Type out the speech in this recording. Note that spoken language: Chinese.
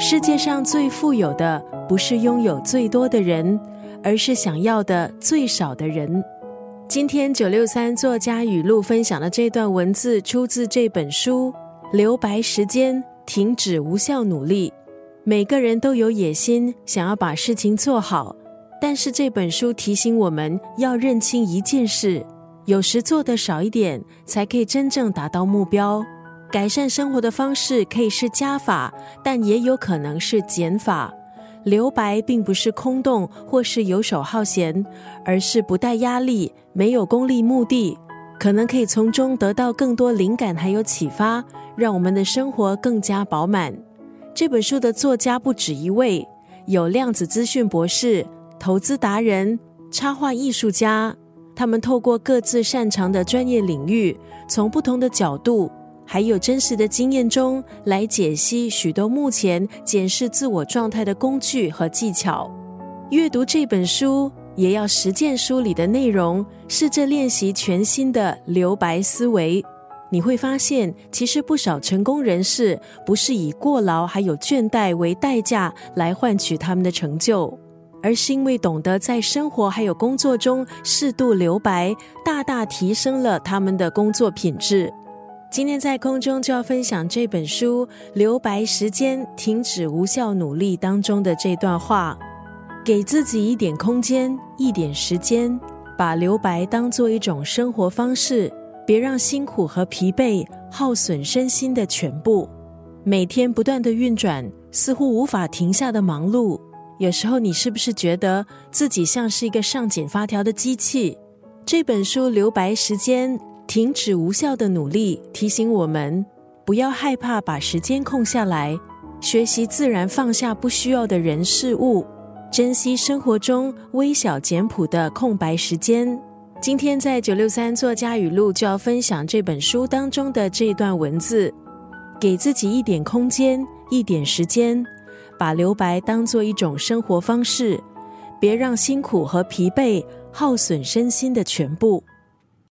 世界上最富有的不是拥有最多的人，而是想要的最少的人。今天九六三作家语录分享的这段文字出自这本书《留白时间，停止无效努力》。每个人都有野心，想要把事情做好，但是这本书提醒我们要认清一件事：有时做的少一点，才可以真正达到目标。改善生活的方式可以是加法，但也有可能是减法。留白并不是空洞或是游手好闲，而是不带压力、没有功利目的，可能可以从中得到更多灵感还有启发，让我们的生活更加饱满。这本书的作家不止一位，有量子资讯博士、投资达人、插画艺术家，他们透过各自擅长的专业领域，从不同的角度。还有真实的经验中来解析许多目前检视自我状态的工具和技巧。阅读这本书，也要实践书里的内容，试着练习全新的留白思维。你会发现，其实不少成功人士不是以过劳还有倦怠为代价来换取他们的成就，而是因为懂得在生活还有工作中适度留白，大大提升了他们的工作品质。今天在空中就要分享这本书《留白时间，停止无效努力》当中的这段话：给自己一点空间，一点时间，把留白当做一种生活方式，别让辛苦和疲惫耗损身心的全部。每天不断的运转，似乎无法停下的忙碌，有时候你是不是觉得自己像是一个上紧发条的机器？这本书《留白时间》。停止无效的努力，提醒我们不要害怕把时间空下来，学习自然放下不需要的人事物，珍惜生活中微小简朴的空白时间。今天在九六三作家语录就要分享这本书当中的这段文字：给自己一点空间，一点时间，把留白当做一种生活方式，别让辛苦和疲惫耗损身心的全部。